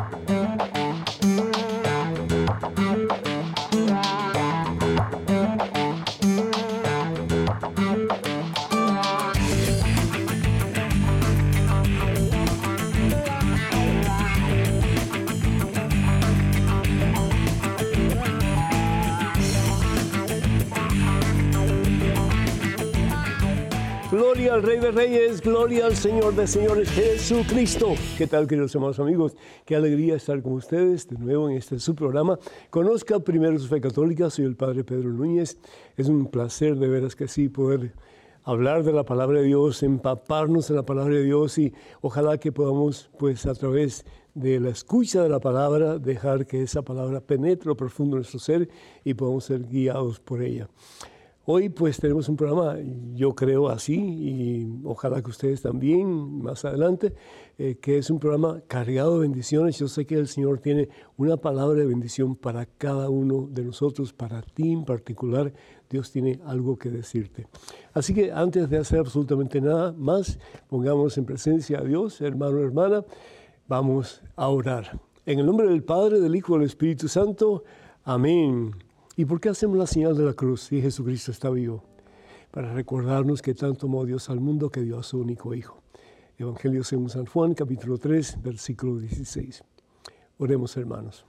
Bye. Reyes, gloria al Señor de Señores, Jesucristo. ¿Qué tal, queridos hermanos amigos? Qué alegría estar con ustedes de nuevo en este su programa. Conozca primero su fe católica, soy el Padre Pedro Núñez. Es un placer de veras que sí poder hablar de la palabra de Dios, empaparnos en la palabra de Dios y ojalá que podamos, pues a través de la escucha de la palabra, dejar que esa palabra penetre lo profundo de nuestro ser y podamos ser guiados por ella. Hoy pues tenemos un programa, yo creo así, y ojalá que ustedes también más adelante, eh, que es un programa cargado de bendiciones. Yo sé que el Señor tiene una palabra de bendición para cada uno de nosotros, para ti en particular. Dios tiene algo que decirte. Así que antes de hacer absolutamente nada más, pongamos en presencia a Dios, hermano, hermana, vamos a orar. En el nombre del Padre, del Hijo y del Espíritu Santo. Amén. ¿Y por qué hacemos la señal de la cruz si Jesucristo está vivo? Para recordarnos que tanto amó Dios al mundo que dio a su único Hijo. Evangelio según San Juan, capítulo 3, versículo 16. Oremos, hermanos.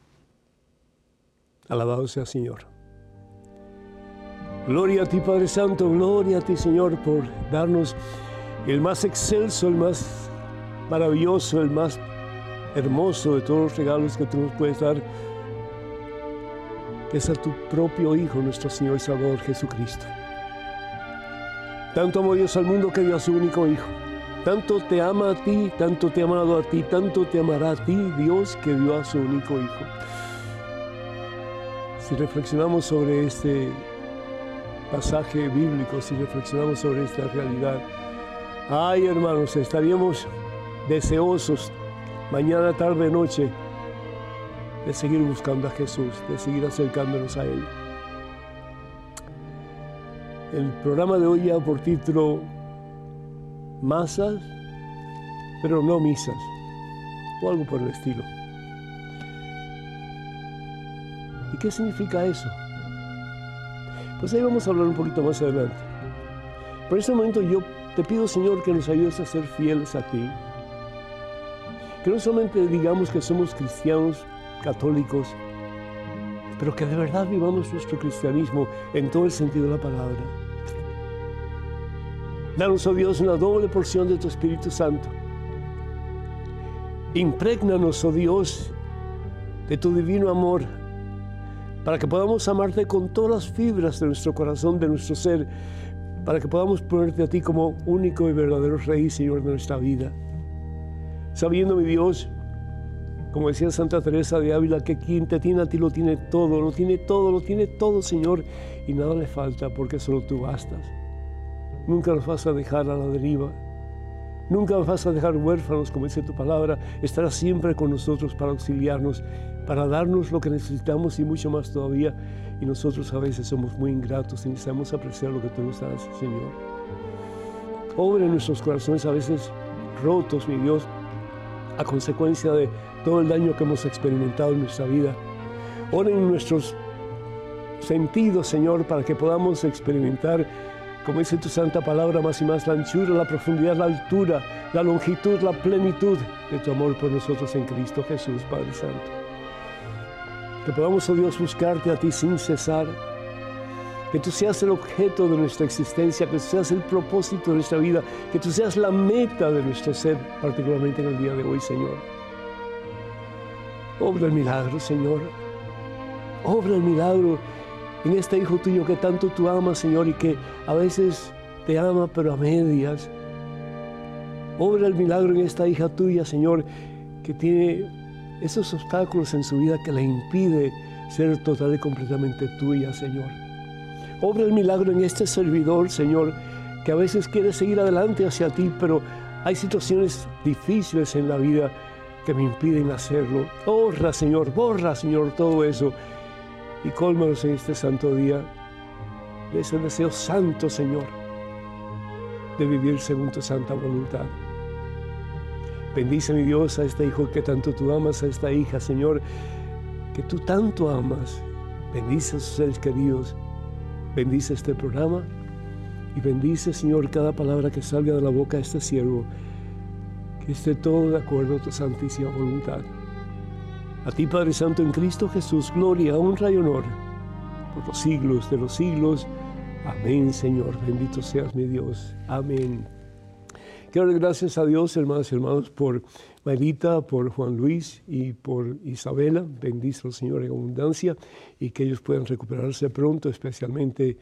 Alabado sea Señor. Gloria a ti, Padre Santo, gloria a ti, Señor, por darnos el más excelso, el más maravilloso, el más hermoso de todos los regalos que tú nos puedes dar es a tu propio Hijo, nuestro Señor y Salvador Jesucristo. Tanto amó Dios al mundo que dio a su único Hijo. Tanto te ama a ti, tanto te ha amado a ti, tanto te amará a ti Dios que dio a su único Hijo. Si reflexionamos sobre este pasaje bíblico, si reflexionamos sobre esta realidad, ay hermanos, estaríamos deseosos mañana, tarde, noche de seguir buscando a Jesús, de seguir acercándonos a Él. El programa de hoy ya por título Masas, pero no misas, o algo por el estilo. ¿Y qué significa eso? Pues ahí vamos a hablar un poquito más adelante. Por ese momento yo te pido, Señor, que nos ayudes a ser fieles a ti. Que no solamente digamos que somos cristianos católicos, pero que de verdad vivamos nuestro cristianismo en todo el sentido de la palabra. Danos, oh Dios, una doble porción de tu Espíritu Santo. Imprégnanos, oh Dios, de tu divino amor, para que podamos amarte con todas las fibras de nuestro corazón, de nuestro ser, para que podamos ponerte a ti como único y verdadero Rey y Señor de nuestra vida. Sabiendo, mi Dios, como decía Santa Teresa de Ávila, que quien te tiene a ti lo tiene todo, lo tiene todo, lo tiene todo, Señor, y nada le falta porque solo tú bastas. Nunca nos vas a dejar a la deriva. Nunca nos vas a dejar huérfanos, como dice tu palabra. Estarás siempre con nosotros para auxiliarnos, para darnos lo que necesitamos y mucho más todavía. Y nosotros a veces somos muy ingratos y necesitamos apreciar lo que tú nos das, Señor. Obra en nuestros corazones a veces rotos, mi Dios, a consecuencia de todo el daño que hemos experimentado en nuestra vida. Ora en nuestros sentidos, Señor, para que podamos experimentar, como dice tu santa palabra, más y más la anchura, la profundidad, la altura, la longitud, la plenitud de tu amor por nosotros en Cristo Jesús, Padre Santo. Que podamos, oh Dios, buscarte a ti sin cesar. Que tú seas el objeto de nuestra existencia, que tú seas el propósito de nuestra vida, que tú seas la meta de nuestro ser, particularmente en el día de hoy, Señor. Obra el milagro, Señor. Obra el milagro en este hijo tuyo que tanto tú amas, Señor, y que a veces te ama, pero a medias. Obra el milagro en esta hija tuya, Señor, que tiene esos obstáculos en su vida que le impide ser total y completamente tuya, Señor. Obra el milagro en este servidor, Señor, que a veces quiere seguir adelante hacia ti, pero hay situaciones difíciles en la vida que me impiden hacerlo. Borra, Señor, borra, Señor, todo eso. Y cólmanos en este santo día de ese deseo santo, Señor, de vivir según tu santa voluntad. Bendice, mi Dios, a este hijo que tanto tú amas, a esta hija, Señor, que tú tanto amas. Bendice a sus seres queridos. Bendice este programa y bendice, Señor, cada palabra que salga de la boca de este siervo que esté todo de acuerdo a tu santísima voluntad. A ti, Padre Santo, en Cristo Jesús, gloria, honra y honor por los siglos de los siglos. Amén, Señor. Bendito seas mi Dios. Amén Quiero dar gracias a Dios, hermanos y hermanos, por Marita, por Juan Luis y por Isabela. Bendice al Señor en abundancia y que ellos puedan recuperarse pronto, especialmente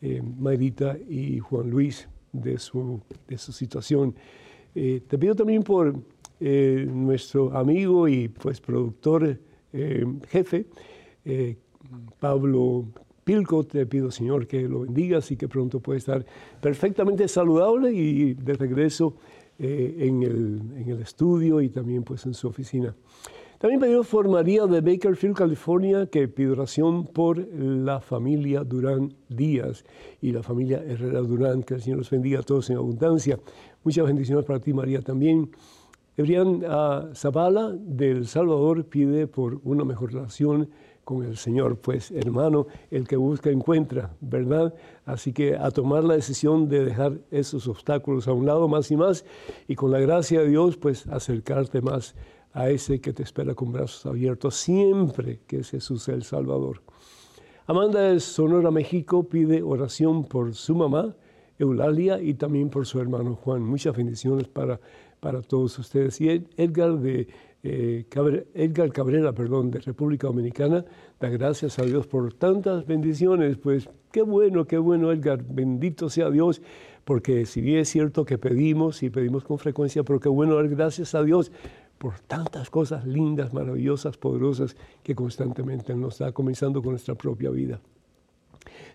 eh, y Juan Luis de su, de su situación. Eh, te pido también por eh, nuestro amigo y pues productor eh, jefe, Pablo Pilco, te pido, Señor, que lo bendigas y que pronto pueda estar perfectamente saludable y de regreso en, el, en, el, estudio y también pues en su oficina. También pedimos por María de Bakerfield, California, que pide oración por la familia Durán Díaz y la familia Herrera Durán, que el Señor los bendiga a todos en abundancia. Muchas bendiciones para ti, María, también. Ebrián Zavala del Salvador pide por una mejor relación con el Señor. Pues hermano, el que busca encuentra, ¿verdad? Así que a tomar la decisión de dejar esos obstáculos a un lado más y más y con la gracia de Dios, pues acercarte más a ese que te espera con brazos abiertos siempre que es Jesús el Salvador. Amanda de Sonora, México, pide oración por su mamá, Eulalia, y también por su hermano Juan. Muchas bendiciones para, para todos ustedes. Y Edgar de eh, Edgar Cabrera, perdón, de República Dominicana, da gracias a Dios por tantas bendiciones. Pues qué bueno, qué bueno, Edgar, bendito sea Dios, porque si bien es cierto que pedimos y pedimos con frecuencia, pero qué bueno dar gracias a Dios por tantas cosas lindas, maravillosas, poderosas que constantemente nos da, comenzando con nuestra propia vida.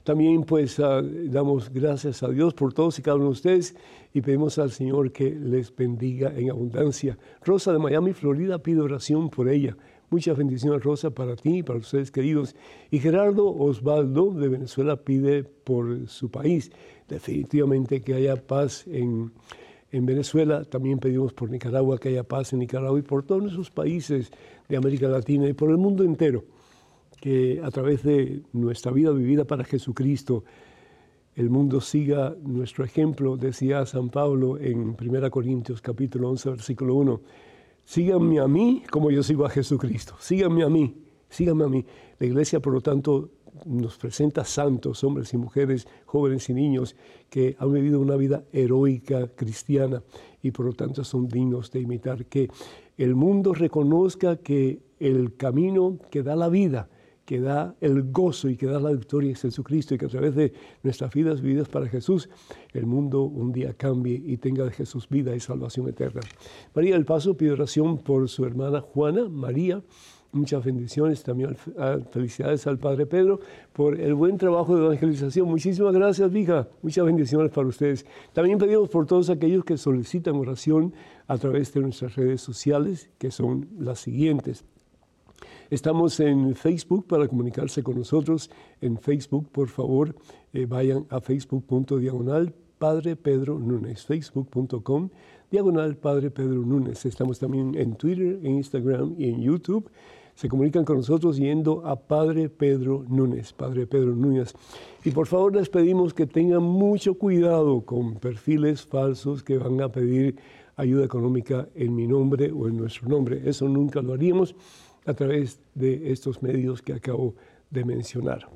También pues ah, damos gracias a Dios por todos y cada uno de ustedes y pedimos al Señor que les bendiga en abundancia. Rosa de Miami, Florida, pide oración por ella. Muchas bendiciones, Rosa, para ti y para ustedes queridos. Y Gerardo Osvaldo de Venezuela pide por su país. Definitivamente que haya paz en, en Venezuela. También pedimos por Nicaragua que haya paz en Nicaragua y por todos esos países de América Latina y por el mundo entero que a través de nuestra vida vivida para Jesucristo, el mundo siga nuestro ejemplo, decía San Pablo en 1 Corintios capítulo 11, versículo 1. Síganme a mí como yo sigo a Jesucristo. Síganme a mí, síganme a mí. La iglesia, por lo tanto, nos presenta santos, hombres y mujeres, jóvenes y niños, que han vivido una vida heroica cristiana y por lo tanto son dignos de imitar. Que el mundo reconozca que el camino que da la vida, que da el gozo y que da la victoria es Jesucristo y que a través de nuestras vidas vividas para Jesús, el mundo un día cambie y tenga de Jesús vida y salvación eterna. María del Paso pide oración por su hermana Juana, María. Muchas bendiciones, también felicidades al Padre Pedro por el buen trabajo de evangelización. Muchísimas gracias, hija. Muchas bendiciones para ustedes. También pedimos por todos aquellos que solicitan oración a través de nuestras redes sociales, que son las siguientes. Estamos en Facebook para comunicarse con nosotros. En Facebook, por favor, eh, vayan a facebook.diagonal Padre Pedro Núñez, facebook.com diagonal Padre Pedro Núñez. Estamos también en Twitter, en Instagram y en YouTube. Se comunican con nosotros yendo a Padre Pedro Núñez, Padre Pedro Núñez. Y por favor les pedimos que tengan mucho cuidado con perfiles falsos que van a pedir ayuda económica en mi nombre o en nuestro nombre. Eso nunca lo haríamos a través de estos medios que acabo de mencionar.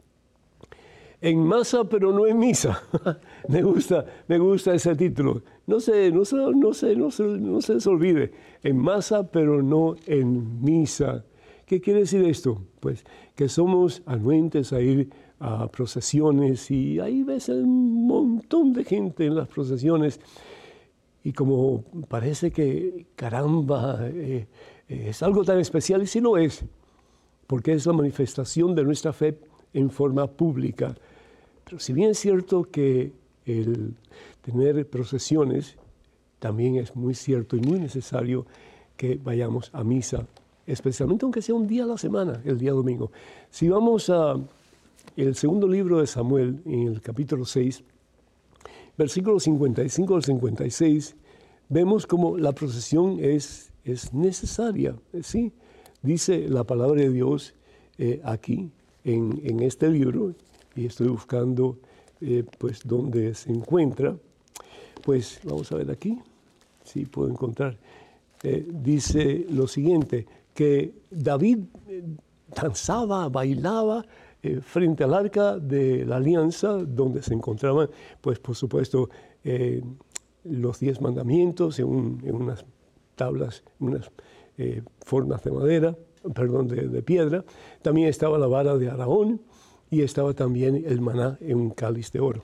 En masa, pero no en misa. me, gusta, me gusta ese título. No se, no, se, no, se, no, se, no se les olvide. En masa, pero no en misa. ¿Qué quiere decir esto? Pues que somos anuentes a ir a procesiones y ahí ves un montón de gente en las procesiones y como parece que, caramba, eh, es algo tan especial y si no es, porque es la manifestación de nuestra fe en forma pública. Pero si bien es cierto que el tener procesiones, también es muy cierto y muy necesario que vayamos a misa, especialmente aunque sea un día a la semana, el día domingo. Si vamos a el segundo libro de Samuel, en el capítulo 6, versículos 55 al 56, vemos como la procesión es es necesaria. Sí, dice la palabra de Dios eh, aquí, en, este libro, y estoy buscando eh, pues dónde se encuentra. Pues vamos a ver aquí, si puedo encontrar. Eh, dice lo siguiente, que David danzaba, bailaba frente al arca de la alianza, donde se encontraban, pues por supuesto, los diez mandamientos en, unas tablas, unas eh, formas de madera, perdón, de, piedra. También estaba la vara de Araón y estaba también el maná en un cáliz de oro.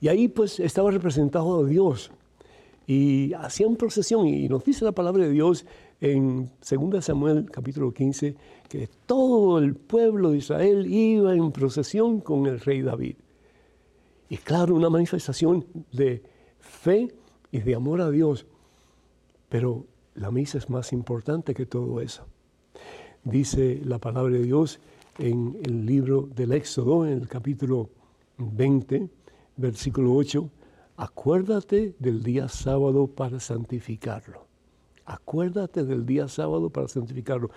Y ahí pues estaba representado a Dios. Y hacían procesión y nos dice la palabra de Dios en 2 Samuel capítulo 15 que todo el pueblo de Israel iba en procesión con el rey David. Y claro, una manifestación de fe y de amor a Dios. Pero la misa es más importante que todo eso. Dice la palabra de Dios en el libro del Éxodo, en el capítulo 20, versículo 8, acuérdate del día sábado para santificarlo. Acuérdate del día sábado para santificarlo.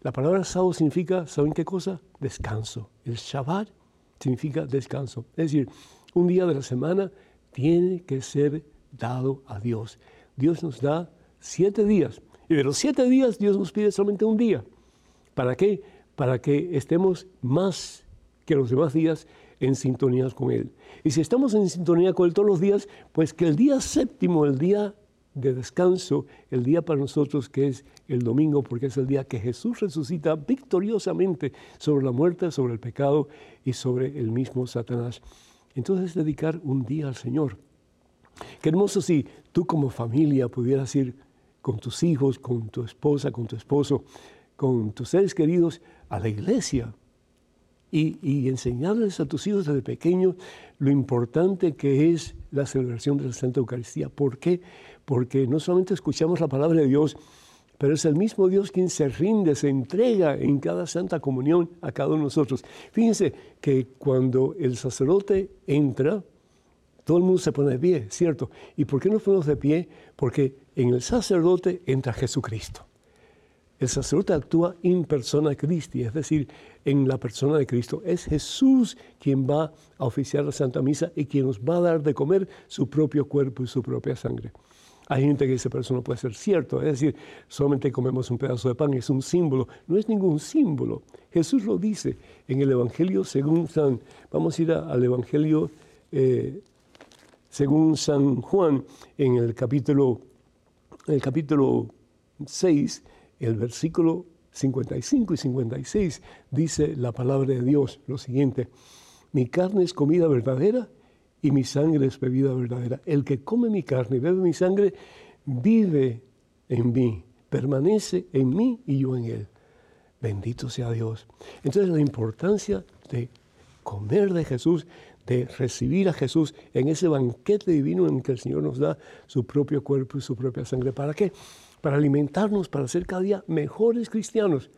La palabra sábado significa, ¿saben qué cosa? Descanso. El Shabbat significa descanso. Es decir, un día de la semana tiene que ser dado a Dios. Dios nos da siete días. Y de los siete días Dios nos pide solamente un día. ¿Para qué? Para que estemos más que los demás días en sintonía con Él. Y si estamos en sintonía con Él todos los días, pues que el día séptimo, el día de descanso, el día para nosotros que es el domingo, porque es el día que Jesús resucita victoriosamente sobre la muerte, sobre el pecado y sobre el mismo Satanás. Entonces dedicar un día al Señor. Qué hermoso si tú como familia pudieras ir con tus hijos, con tu esposa, con tu esposo, con tus seres queridos a la iglesia y, enseñarles a tus hijos desde pequeños lo importante que es la celebración de la Santa Eucaristía. ¿Por qué? Porque no solamente escuchamos la palabra de Dios, pero es el mismo Dios quien se rinde, se entrega en cada santa comunión a cada uno de nosotros. Fíjense que cuando el sacerdote entra, todo el mundo se pone de pie, ¿cierto? ¿Y por qué nos ponemos de pie? Porque en el sacerdote entra Jesucristo. El sacerdote actúa in persona Christi, es decir, en la persona de Cristo. Es Jesús quien va a oficiar la Santa Misa y quien nos va a dar de comer su propio cuerpo y su propia sangre. Hay gente que dice, pero eso no puede ser cierto. Es decir, solamente comemos un pedazo de pan, es un símbolo. No es ningún símbolo. Jesús lo dice en el Evangelio según San... Vamos a ir al Evangelio eh, según San Juan en el capítulo, el capítulo 6 el versículo 55 y 56 dice la palabra de Dios lo siguiente, mi carne es comida verdadera y mi sangre es bebida verdadera. El que come mi carne y bebe mi sangre vive en mí, permanece en mí y yo en él. Bendito sea Dios. Entonces la importancia de comer de Jesús, de recibir a Jesús en ese banquete divino en que el Señor nos da su propio cuerpo y su propia sangre. ¿Para qué? para alimentarnos, para ser cada día mejores cristianos,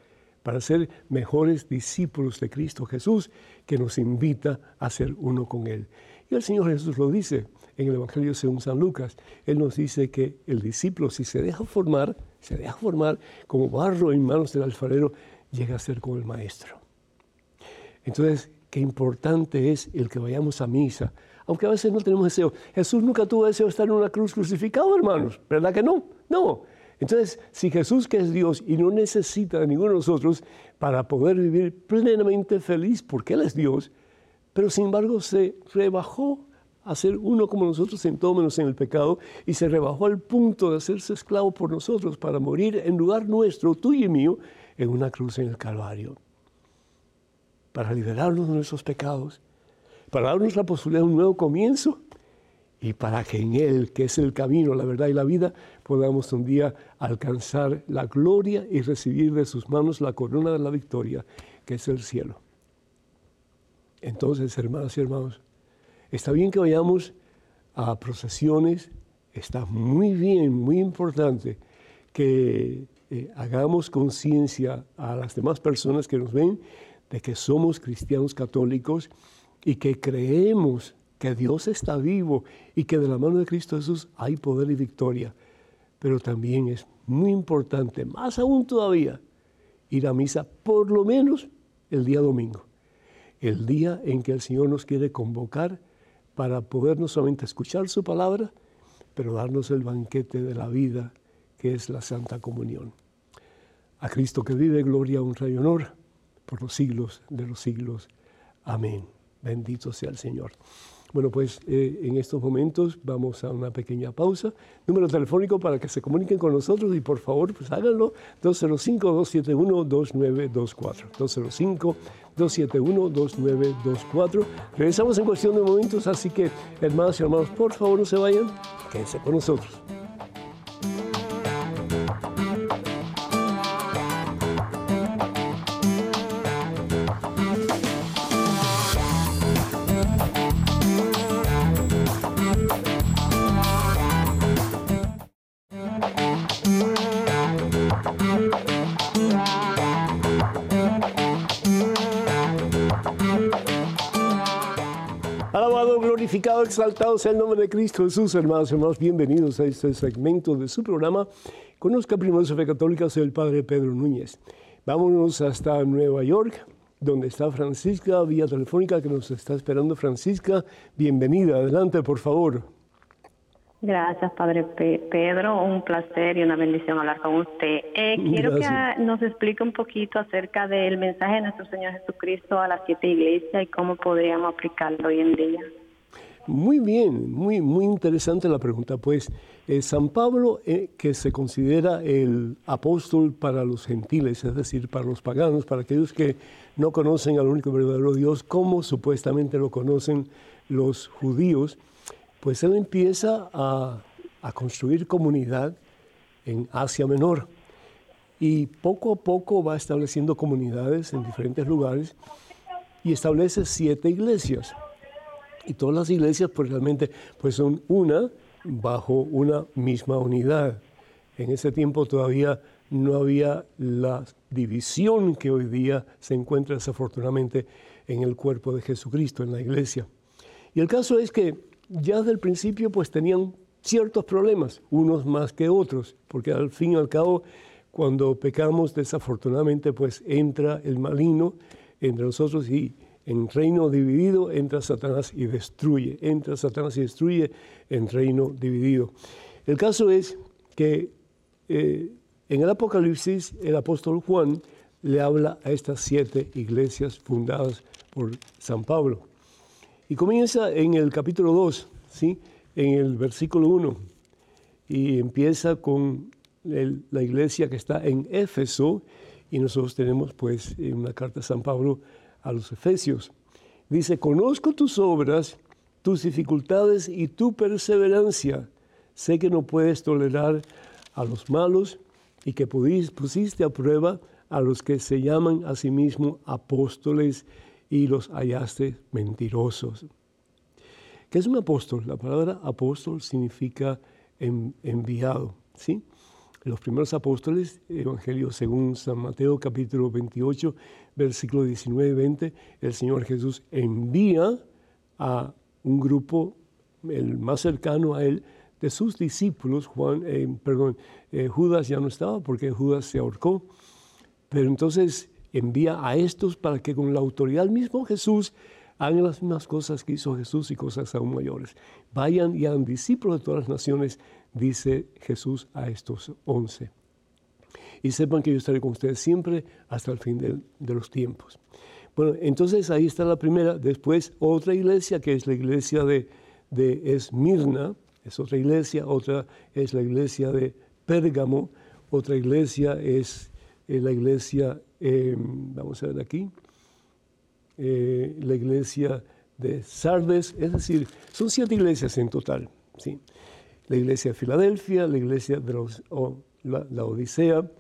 para ser mejores discípulos de Cristo Jesús, que nos invita a ser uno con Él. Y el Señor Jesús lo dice en el Evangelio según San Lucas. Él nos dice que el discípulo, si se deja formar, se deja formar como barro en manos del alfarero, llega a ser como el maestro. Entonces, qué importante es el que vayamos a misa, aunque a veces no tenemos deseo. Jesús nunca tuvo deseo de estar en una cruz crucificado, hermanos, ¿verdad que no? No, entonces, si Jesús, que es Dios y no necesita de ninguno de nosotros para poder vivir plenamente feliz, porque Él es Dios, pero sin embargo se rebajó a ser uno como nosotros en todo menos en el pecado y se rebajó al punto de hacerse esclavo por nosotros para morir en lugar nuestro, tuyo y mío, en una cruz en el Calvario. Para liberarnos de nuestros pecados, para darnos la posibilidad de un nuevo comienzo y para que en Él, que es el camino, la verdad y la vida, podamos un día alcanzar la gloria y recibir de sus manos la corona de la victoria, que es el cielo. Entonces, hermanas y hermanos, está bien que vayamos a procesiones, está muy bien, muy importante que eh, hagamos conciencia a las demás personas que nos ven de que somos cristianos católicos y que creemos que Dios está vivo y que de la mano de Cristo Jesús hay poder y victoria. Pero también es muy importante, más aún todavía, ir a misa por lo menos el día domingo, el día en que el Señor nos quiere convocar para poder no solamente escuchar su palabra, pero darnos el banquete de la vida que es la Santa Comunión. A Cristo que vive, gloria, honra y honor por los siglos de los siglos. Amén. Bendito sea el Señor. Bueno, pues eh, en estos momentos vamos a una pequeña pausa. Número telefónico para que se comuniquen con nosotros y por favor, pues háganlo. 205-271-2924. 205-271-2924. Regresamos en cuestión de momentos, así que hermanos y hermanos, por favor no se vayan, quédense con nosotros. Exaltado sea el nombre de Cristo Jesús, hermanos y hermanos. Bienvenidos a este segmento de su programa. Conozca primero su fe católica, soy el Padre Pedro Núñez. Vámonos hasta Nueva York, donde está Francisca, vía telefónica, que nos está esperando. Francisca, bienvenida. Adelante, por favor. Gracias, Padre Pedro. Un placer y una bendición hablar con usted. Eh, quiero que nos explique un poquito acerca del mensaje de nuestro Señor Jesucristo a las siete iglesias y cómo podríamos aplicarlo hoy en día. Muy bien, muy, muy interesante la pregunta. Pues eh, San Pablo, eh, que se considera el apóstol para los gentiles, es decir, para los paganos, para aquellos que no conocen al único verdadero Dios, como supuestamente lo conocen los judíos, pues él empieza a, construir comunidad en Asia Menor y poco a poco va estableciendo comunidades en diferentes lugares y establece siete iglesias. Y todas las iglesias pues realmente pues son una bajo una misma unidad. En ese tiempo todavía no había la división que hoy día se encuentra desafortunadamente en el cuerpo de Jesucristo, en la iglesia. Y el caso es que ya desde el principio pues tenían ciertos problemas, unos más que otros, porque al fin y al cabo cuando pecamos desafortunadamente pues entra el maligno entre nosotros y en reino dividido entra Satanás y destruye, entra Satanás y destruye en reino dividido. El caso es que eh, en el Apocalipsis el apóstol Juan le habla a estas siete iglesias fundadas por San Pablo. Y comienza en el capítulo 2, ¿sí? en el versículo 1, y empieza con la iglesia que está en Éfeso, y nosotros tenemos pues una carta de San Pablo a los Efesios. Dice, conozco tus obras, tus dificultades y tu perseverancia. Sé que no puedes tolerar a los malos y que pusiste a prueba a los que se llaman a sí mismos apóstoles y los hallaste mentirosos. ¿Qué es un apóstol? La palabra apóstol significa enviado, ¿sí? Los primeros apóstoles, Evangelio según San Mateo capítulo 28, versículo 19 y 20, el Señor Jesús envía a un grupo, el más cercano a él, de sus discípulos, Juan, eh, perdón, eh, Judas ya no estaba porque Judas se ahorcó, pero entonces envía a estos para que con la autoridad del mismo Jesús hagan las mismas cosas que hizo Jesús y cosas aún mayores. Vayan y hagan discípulos de todas las naciones, dice Jesús a estos once. Y sepan que yo estaré con ustedes siempre hasta el fin de, los tiempos. Bueno, entonces ahí está la primera. Después otra iglesia, que es la iglesia de, de Esmirna, es otra iglesia. Otra es la iglesia de Pérgamo. Otra iglesia es la iglesia eh, vamos a ver aquí, eh, la iglesia de Sardes, es decir, son siete iglesias en total. ¿sí? La iglesia de Filadelfia, la iglesia de la, Odisea,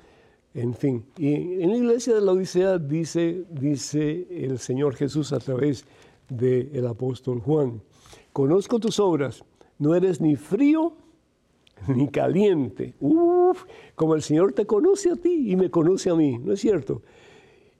en fin. Y en la iglesia de la Odisea dice, dice el Señor Jesús a través del apóstol Juan, conozco tus obras, no eres ni frío ni caliente. Uf, como el Señor te conoce a ti y me conoce a mí, ¿no es cierto?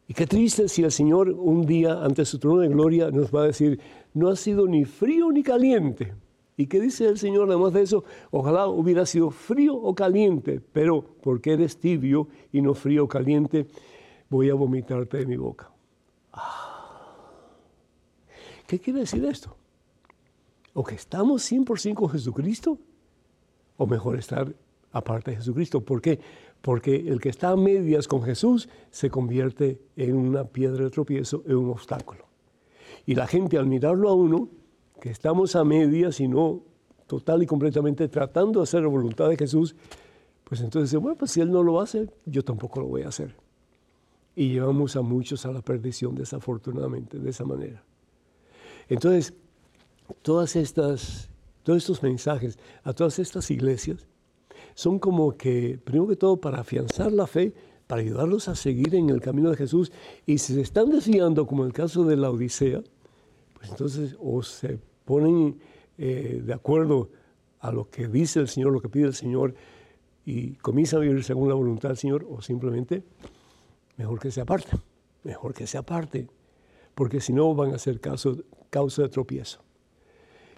Y qué triste si el Señor un día ante su trono de gloria nos va a decir, no ha sido ni frío ni caliente. ¿Y qué dice el Señor además de eso? Ojalá hubiera sido frío o caliente, pero porque eres tibio y no frío o caliente, voy a vomitarte de mi boca. Ah. ¿Qué quiere decir esto? ¿O que estamos 100% con Jesucristo? ¿O mejor estar aparte de Jesucristo? ¿Por qué? porque el que está a medias con Jesús se convierte en una piedra de tropiezo, en un obstáculo. Y la gente al mirarlo a uno, que estamos a medias y no total y completamente tratando de hacer la voluntad de Jesús, pues entonces, bueno, pues si Él no lo hace, yo tampoco lo voy a hacer. Y llevamos a muchos a la perdición, desafortunadamente, de esa manera. Entonces, todas estas, todos estos mensajes a todas estas iglesias son como que, primero que todo, para afianzar la fe, para ayudarlos a seguir en el camino de Jesús. Y si se están desviando, como en el caso de la Odisea, pues entonces o se ponen eh, de acuerdo a lo que dice el Señor, lo que pide el Señor, y comienzan a vivir según la voluntad del Señor, o simplemente mejor que se aparte, mejor que se aparte, porque si no van a ser causa de tropiezo.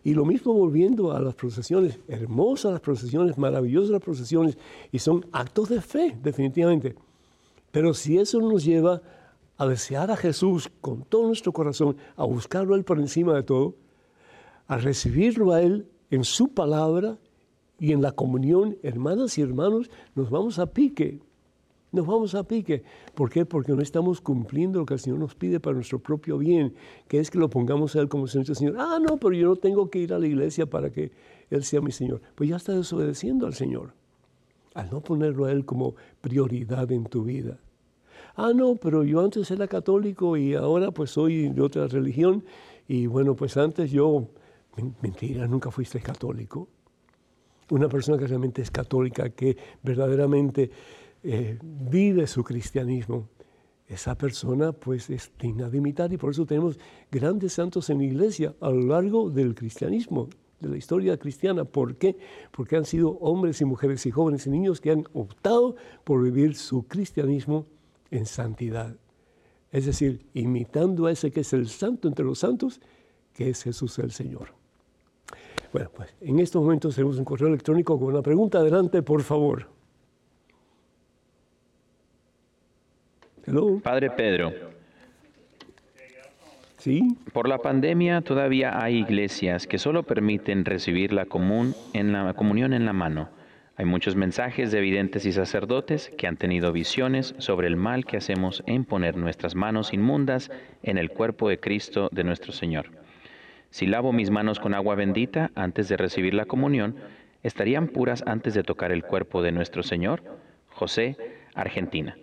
Y lo mismo volviendo a las procesiones, hermosas las procesiones, maravillosas las procesiones, y son actos de fe, definitivamente. Pero si eso nos lleva a desear a Jesús con todo nuestro corazón, a buscarlo a Él por encima de todo, a recibirlo a Él en su palabra y en la comunión, hermanas y hermanos, nos vamos a pique. Nos vamos a pique. ¿Por qué? Porque no estamos cumpliendo lo que el Señor nos pide para nuestro propio bien, que es que lo pongamos a Él como Señor. Señor, ah, no, pero yo no tengo que ir a la iglesia para que Él sea mi Señor. Pues ya está desobedeciendo al Señor, al no ponerlo a Él como prioridad en tu vida. Ah, no, pero yo antes era católico y ahora pues soy de otra religión. Y bueno, pues antes yo, mentira, nunca fuiste católico. Una persona que realmente es católica, que verdaderamente eh, vive su cristianismo, esa persona pues es digna de imitar y por eso tenemos grandes santos en la iglesia a lo largo del cristianismo, de la historia cristiana. ¿Por qué? Porque han sido hombres y mujeres y jóvenes y niños que han optado por vivir su cristianismo en santidad. Es decir, imitando a ese que es el santo entre los santos, que es Jesús el Señor. Bueno, pues en estos momentos tenemos un correo electrónico con una pregunta. Adelante, por favor. Padre Pedro. Sí. Por la pandemia todavía hay iglesias que solo permiten recibir la, común en la comunión en la mano. Hay muchos mensajes de videntes y sacerdotes que han tenido visiones sobre el mal que hacemos en poner nuestras manos inmundas en el cuerpo de Cristo de nuestro Señor. Si lavo mis manos con agua bendita antes de recibir la comunión, ¿estarían puras antes de tocar el cuerpo de nuestro Señor? José, Argentina.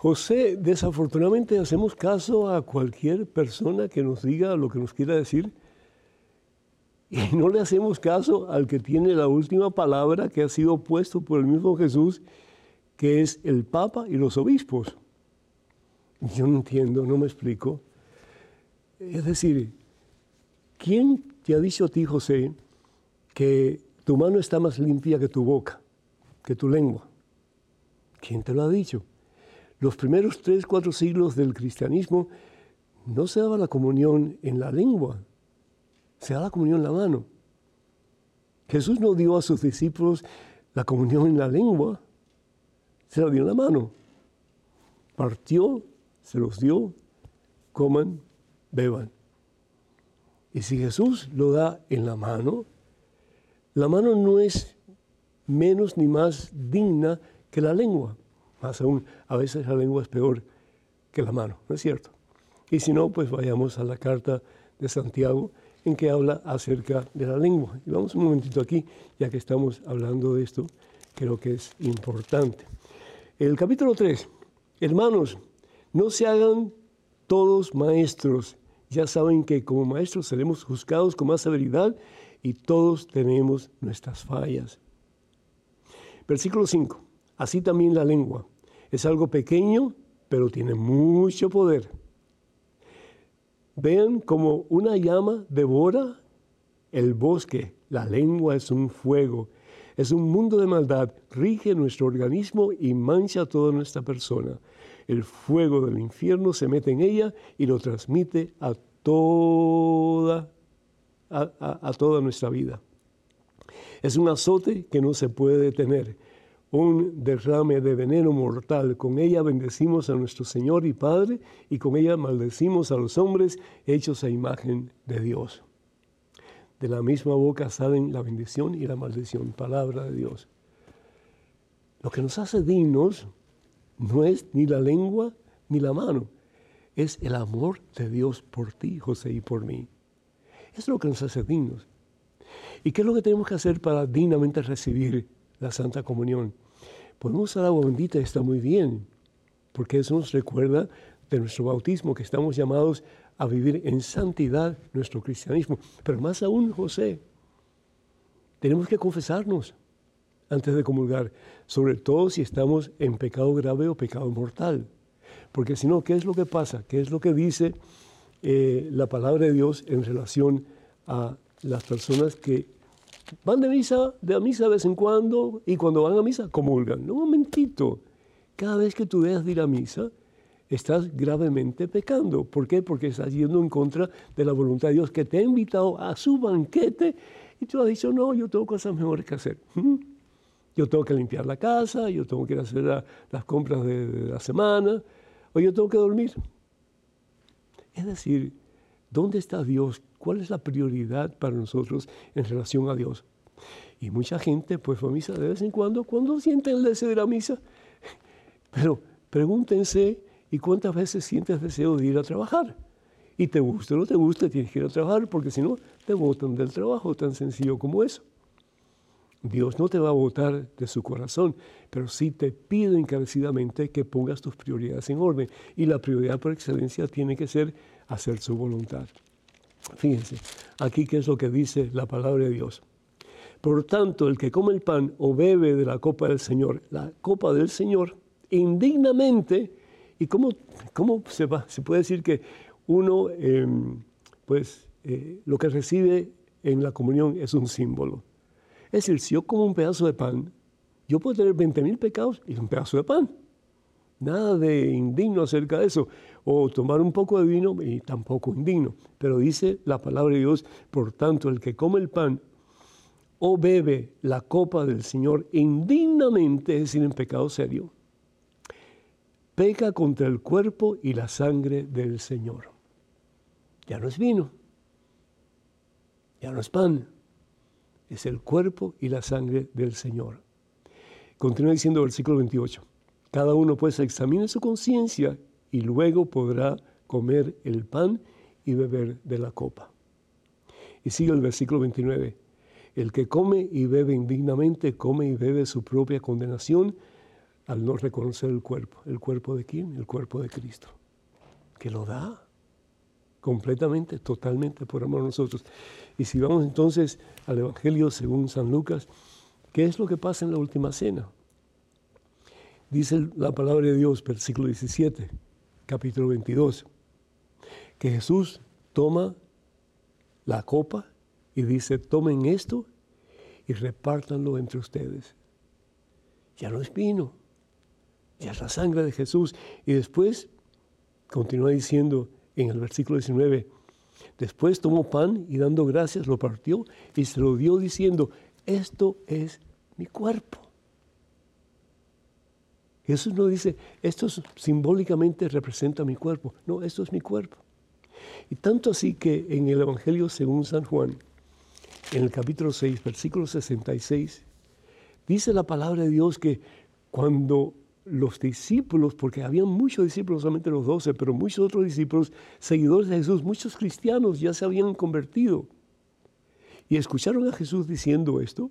José, desafortunadamente hacemos caso a cualquier persona que nos diga lo que nos quiera decir y no le hacemos caso al que tiene la última palabra que ha sido puesto por el mismo Jesús, que es el Papa y los obispos. Yo no entiendo, no me explico. Es decir, ¿quién te ha dicho a ti, José, que tu mano está más limpia que tu boca, que tu lengua? ¿Quién te lo ha dicho? Los primeros tres, cuatro siglos del cristianismo no se daba la comunión en la lengua, se da la comunión en la mano. Jesús no dio a sus discípulos la comunión en la lengua, se la dio en la mano. Partió, se los dio, coman, beban. Y si Jesús lo da en la mano, la mano no es menos ni más digna que la lengua. Más aún, a veces la lengua es peor que la mano, ¿no es cierto? Y si no, pues vayamos a la carta de Santiago en que habla acerca de la lengua. Y vamos un momentito aquí, ya que estamos hablando de esto, creo que es importante. El capítulo 3, hermanos, no se hagan todos maestros. Ya saben que como maestros seremos juzgados con más severidad y todos tenemos nuestras fallas. Versículo 5. Así también la lengua. Es algo pequeño, pero tiene mucho poder. Vean como una llama devora el bosque. La lengua es un fuego. Es un mundo de maldad. Rige nuestro organismo y mancha toda nuestra persona. El fuego del infierno se mete en ella y lo transmite a toda, a toda nuestra vida. Es un azote que no se puede detener un derrame de veneno mortal. Con ella bendecimos a nuestro Señor y Padre y con ella maldecimos a los hombres hechos a imagen de Dios. De la misma boca salen la bendición y la maldición, palabra de Dios. Lo que nos hace dignos no es ni la lengua ni la mano, es el amor de Dios por ti, José, y por mí. Eso es lo que nos hace dignos. ¿Y qué es lo que tenemos que hacer para dignamente recibir la Santa Comunión? Podemos usar agua bendita, está muy bien, porque eso nos recuerda de nuestro bautismo, que estamos llamados a vivir en santidad nuestro cristianismo. Pero más aún, José, tenemos que confesarnos antes de comulgar, sobre todo si estamos en pecado grave o pecado mortal. Porque si no, ¿qué es lo que pasa? ¿Qué es lo que dice eh, la palabra de Dios en relación a las personas que van de misa, de a misa de vez en cuando, y cuando van a misa comulgan? Un momentito. Cada vez que tú dejas de ir a misa, estás gravemente pecando. ¿Por qué? Porque estás yendo en contra de la voluntad de Dios que te ha invitado a su banquete y tú has dicho, no, yo tengo cosas mejores que hacer. Yo tengo que limpiar la casa, yo tengo que ir a hacer las compras de, la semana, o yo tengo que dormir. Es decir, ¿dónde está Dios? ¿Cuál es la prioridad para nosotros en relación a Dios? Y mucha gente pues va a misa de vez en cuando, cuando sienten el deseo de ir a misa. Pero pregúntense, ¿y cuántas veces sientes deseo de ir a trabajar? Y te gusta o no te gusta, tienes que ir a trabajar, porque si no, te botan del trabajo, tan sencillo como eso. Dios no te va a votar de su corazón, pero sí te pide encarecidamente que pongas tus prioridades en orden. Y la prioridad por excelencia tiene que ser hacer su voluntad. Fíjense, aquí qué es lo que dice la palabra de Dios. Por tanto, el que come el pan o bebe de la copa del Señor, la copa del Señor, indignamente, ¿y cómo, cómo se, va? se puede decir que uno, em, pues, eh, lo que recibe en la comunión es un símbolo? Es decir, si yo como un pedazo de pan, yo puedo tener 20.000 pecados y un pedazo de pan. Nada de indigno acerca de eso. O tomar un poco de vino y tampoco indigno. Pero dice la palabra de Dios, por tanto, el que come el pan o bebe la copa del Señor indignamente, es decir, en pecado serio, peca contra el cuerpo y la sangre del Señor. Ya no es vino, ya no es pan, es el cuerpo y la sangre del Señor. Continúa diciendo el versículo 28. Cada uno pues examine su conciencia y luego podrá comer el pan y beber de la copa. Y sigue el versículo 29. El que come y bebe indignamente, come y bebe su propia condenación al no reconocer el cuerpo. ¿El cuerpo de quién? El cuerpo de Cristo. Que lo da completamente, totalmente por amor a nosotros. Y si vamos entonces al Evangelio según San Lucas, ¿qué es lo que pasa en la última cena? Dice la palabra de Dios, versículo 17, capítulo 22, que Jesús toma la copa y dice, tomen esto y repártanlo entre ustedes. Ya no es vino, ya es la sangre de Jesús. Y después continúa diciendo, en el versículo 19. Después tomó pan y dando gracias lo partió y se lo dio diciendo, esto es mi cuerpo. Jesús no dice, esto simbólicamente representa mi cuerpo. No, esto es mi cuerpo. Y tanto así que en el Evangelio según San Juan, en el capítulo 6, versículo 66, dice la palabra de Dios que cuando los discípulos, porque había muchos discípulos, solamente los doce, pero muchos otros discípulos, seguidores de Jesús, muchos cristianos ya se habían convertido. Y escucharon a Jesús diciendo esto.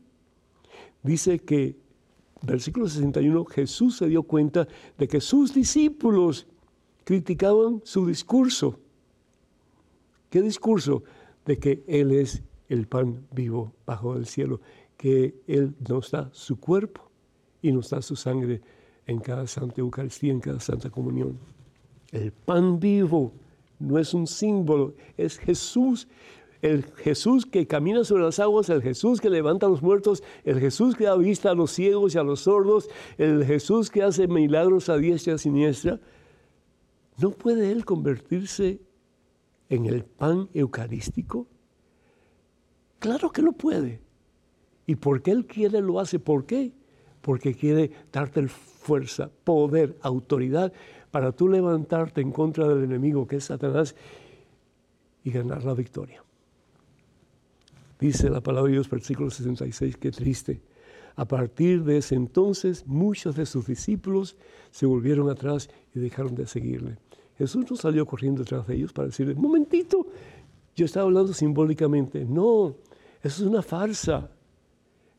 Dice que, versículo 61, Jesús se dio cuenta de que sus discípulos criticaban su discurso. ¿Qué discurso? De que Él es el pan vivo bajo el cielo, que Él nos da su cuerpo y nos da su sangre en cada Santa Eucaristía, en cada Santa Comunión. El pan vivo no es un símbolo, es Jesús. El Jesús que camina sobre las aguas, el Jesús que levanta a los muertos, el Jesús que da vista a los ciegos y a los sordos, el Jesús que hace milagros a diestra y a siniestra. ¿No puede Él convertirse en el pan eucarístico? Claro que lo puede. ¿Y por qué Él quiere lo hace? ¿Por qué? Porque quiere darte fuerza, poder, autoridad para tú levantarte en contra del enemigo que es Satanás y ganar la victoria. Dice la palabra de Dios, versículo 66, qué triste. A partir de ese entonces, muchos de sus discípulos se volvieron atrás y dejaron de seguirle. Jesús no salió corriendo detrás de ellos para decirles, momentito, yo estaba hablando simbólicamente. No, eso es una farsa.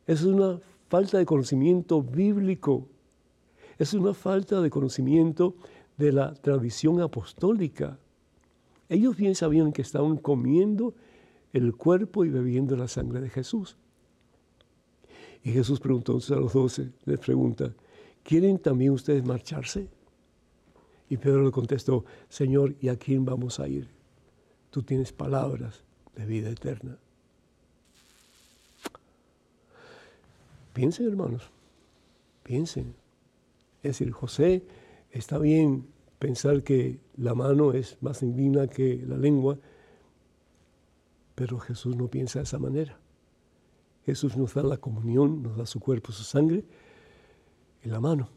Eso es una falta de conocimiento bíblico. Es una falta de conocimiento de la tradición apostólica. Ellos bien sabían que estaban comiendo el cuerpo y bebiendo la sangre de Jesús. Y Jesús preguntó entonces a los doce, les pregunta, ¿quieren también ustedes marcharse? Y Pedro le contestó, Señor, ¿y a quién vamos a ir? Tú tienes palabras de vida eterna. Piensen, hermanos, piensen. Es decir, José está bien pensar que la mano es más divina que la lengua, pero Jesús no piensa de esa manera. Jesús nos da la comunión, nos da su cuerpo, su sangre en la mano.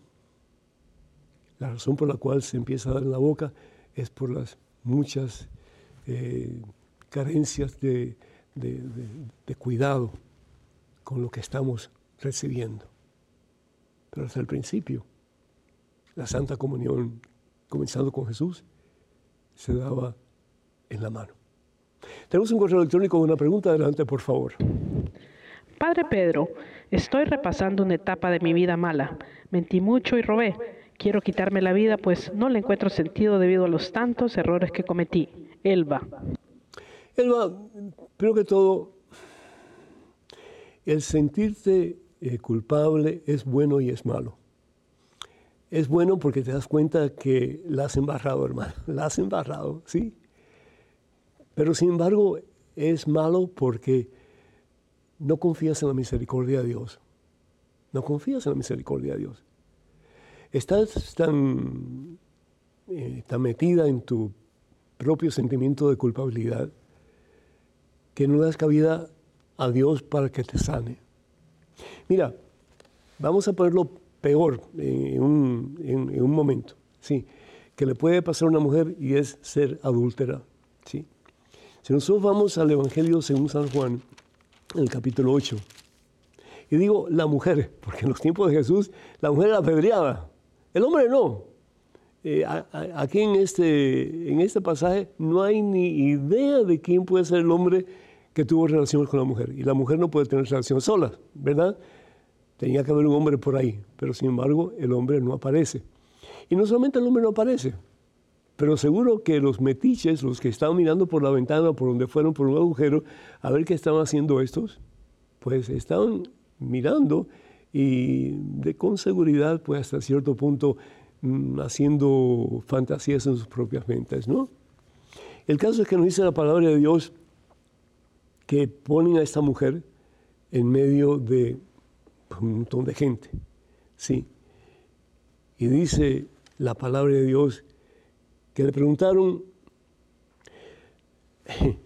La razón por la cual se empieza a dar en la boca es por las muchas eh, carencias de cuidado con lo que estamos recibiendo. Pero hasta el principio, la Santa Comunión, comenzando con Jesús, se daba en la mano. Tenemos un correo electrónico con una pregunta. Adelante, por favor. Padre Pedro, estoy repasando una etapa de mi vida mala. Mentí mucho y robé. Quiero quitarme la vida, pues no le encuentro sentido debido a los tantos errores que cometí. Elba. Elba, primero que todo, el sentirte eh, culpable es bueno y es malo. Es bueno porque te das cuenta que la has embarrado, hermano. La has embarrado, ¿sí? Pero sin embargo, es malo porque no confías en la misericordia de Dios. No confías en la misericordia de Dios. Estás tan, eh, tan metida en tu propio sentimiento de culpabilidad que no das cabida a Dios para que te sane. Mira, vamos a ponerlo peor en un, momento, ¿sí? que le puede pasar a una mujer y es ser adúltera. ¿sí? Si nosotros vamos al Evangelio según San Juan, en el capítulo 8, y digo la mujer, porque en los tiempos de Jesús la mujer era apedreada, el hombre no. Eh, aquí en este, en este pasaje no hay ni idea de quién puede ser el hombre que tuvo relaciones con la mujer. Y la mujer no puede tener relaciones sola, ¿verdad? Tenía que haber un hombre por ahí, pero sin embargo el hombre no aparece. Y no solamente el hombre no aparece, pero seguro que los metiches, los que estaban mirando por la ventana, por donde fueron, por un agujero, a ver qué estaban haciendo estos, pues estaban mirando y de, con seguridad, pues hasta cierto punto, mm, haciendo fantasías en sus propias mentes, ¿no? El caso es que nos dice la palabra de Dios que ponen a esta mujer en medio de un montón de gente. Sí. Y dice la palabra de Dios que le preguntaron,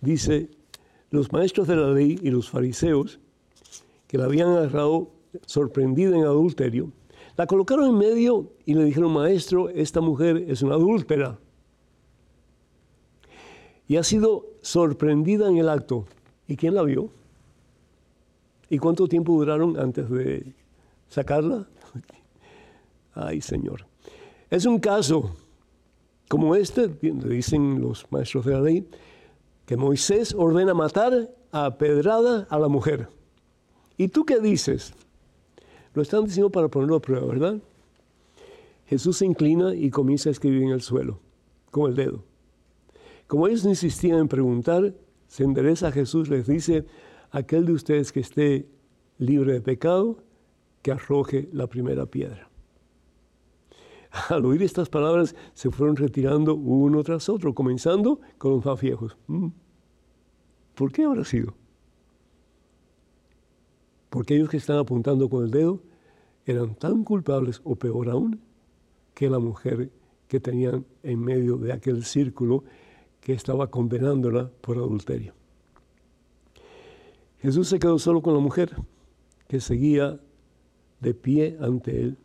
dice, los maestros de la ley y los fariseos que la habían agarrado sorprendida en adulterio, la colocaron en medio y le dijeron, maestro, esta mujer es una adúltera y ha sido sorprendida en el acto. ¿Y quién la vio? ¿Y cuánto tiempo duraron antes de sacarla? Ay, Señor. Es un caso como este, dicen los maestros de la ley, que Moisés ordena matar a pedrada a la mujer. ¿Y tú qué dices? Lo están diciendo para ponerlo a prueba, ¿verdad? Jesús se inclina y comienza a escribir en el suelo, con el dedo. Como ellos insistían en preguntar, se endereza a Jesús, les dice, aquel de ustedes que esté libre de pecado, que arroje la primera piedra. Al oír estas palabras se fueron retirando uno tras otro, comenzando con los más viejos. Mm. ¿Por qué habrá sido? Porque ellos que están apuntando con el dedo eran tan culpables, o peor aún, que la mujer que tenían en medio de aquel círculo que estaba condenándola por adulterio. Jesús se quedó solo con la mujer que seguía de pie ante él.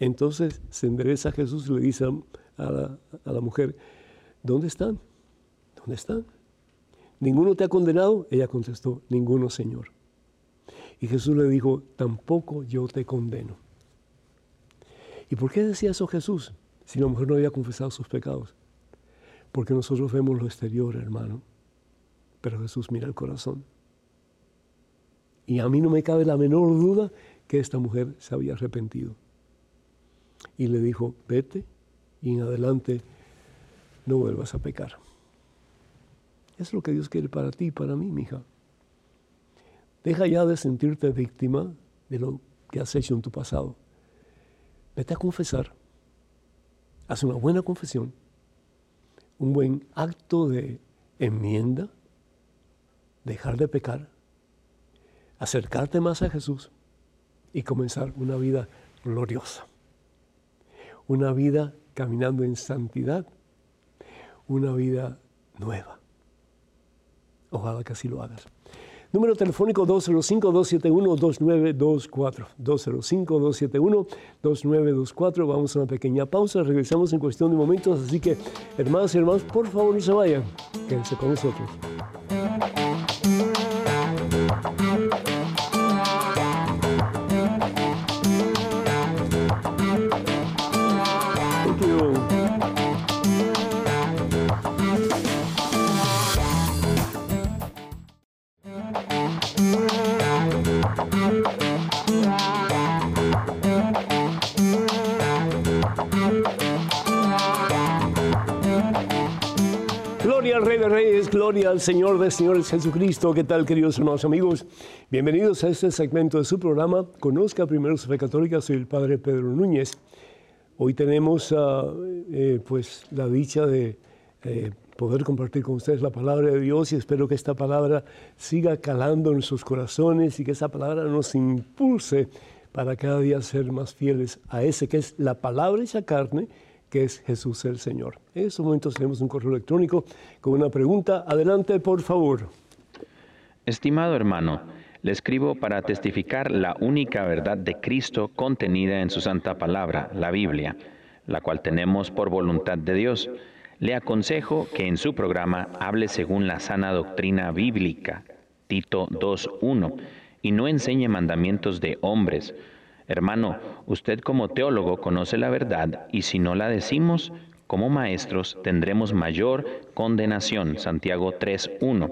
Entonces se endereza a Jesús y le dice a la, a la mujer, ¿dónde están? ¿Dónde están? ¿Ninguno te ha condenado? Ella contestó, ninguno, Señor. Y Jesús le dijo, tampoco yo te condeno. ¿Y por qué decía eso Jesús si la mujer no había confesado sus pecados? Porque nosotros vemos lo exterior, hermano. pero Jesús mira el corazón. Y a mí no me cabe la menor duda que esta mujer se había arrepentido. Y le dijo, vete y en adelante no vuelvas a pecar. Es lo que Dios quiere para ti y para mí, mija. Deja ya de sentirte víctima de lo que has hecho en tu pasado. Vete a confesar. Haz una buena confesión. Un buen acto de enmienda. Dejar de pecar. Acercarte más a Jesús y comenzar una vida gloriosa. Una vida caminando en santidad. Una vida nueva. Ojalá que así lo hagas. Número telefónico 205-271-2924. 205-271-2924. Vamos a una pequeña pausa. Regresamos en cuestión de momentos. Así que, hermanas y hermanos, por favor no se vayan. Quédense con nosotros. Gloria al Señor de señores Jesucristo. ¿Qué tal, queridos hermanos amigos? Bienvenidos a este segmento de su programa. Conozca primero su fe católica. Soy el Padre Pedro Núñez. Hoy tenemos uh, eh, pues la dicha de eh, poder compartir con ustedes la palabra de Dios y espero que esta palabra siga calando en sus corazones y que esa palabra nos impulse para cada día ser más fieles a ese que es la palabra esa carne que es Jesús el Señor. En estos momentos tenemos un correo electrónico con una pregunta. Adelante, por favor. Estimado hermano, le escribo para testificar la única verdad de Cristo contenida en su santa palabra, la Biblia, la cual tenemos por voluntad de Dios. Le aconsejo que en su programa hable según la sana doctrina bíblica, Tito 2.1, y no enseñe mandamientos de hombres, Hermano, usted como teólogo conoce la verdad y si no la decimos, como maestros tendremos mayor condenación. Santiago 3.1.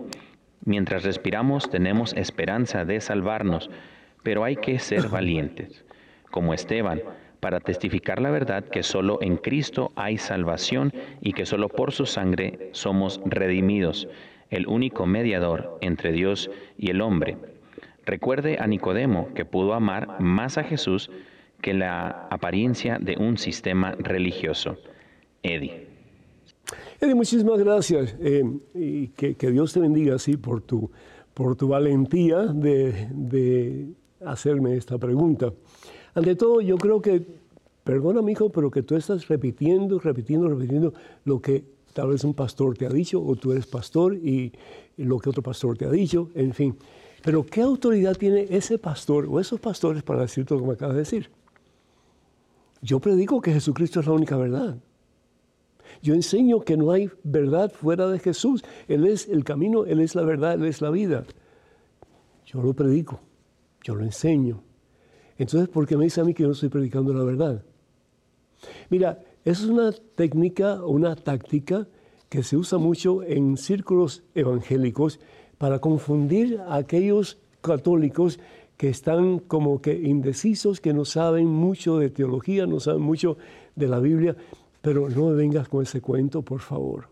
Mientras respiramos tenemos esperanza de salvarnos, pero hay que ser valientes, como Esteban, para testificar la verdad que solo en Cristo hay salvación y que solo por su sangre somos redimidos, el único mediador entre Dios y el hombre. Recuerde a Nicodemo que pudo amar más a Jesús que la apariencia de un sistema religioso. Eddie. Eddie, muchísimas gracias eh, y que, Dios te bendiga así por tu, por tu valentía de, de hacerme esta pregunta. Ante todo, yo creo que, perdona hijo, pero que tú estás repitiendo, repitiendo, repitiendo lo que tal vez un pastor te ha dicho, o tú eres pastor y lo que otro pastor te ha dicho, en fin. Pero ¿qué autoridad tiene ese pastor o esos pastores para decir todo lo que me acabas de decir? Yo predico que Jesucristo es la única verdad. Yo enseño que no hay verdad fuera de Jesús. Él es el camino, Él es la verdad, Él es la vida. Yo lo predico, yo lo enseño. Entonces, ¿por qué me dice a mí que no estoy predicando la verdad? Mira, esa es una técnica, una táctica que se usa mucho en círculos evangélicos para confundir a aquellos católicos que están como que indecisos, que no saben mucho de teología, no saben mucho de la Biblia, pero no me vengas con ese cuento, por favor.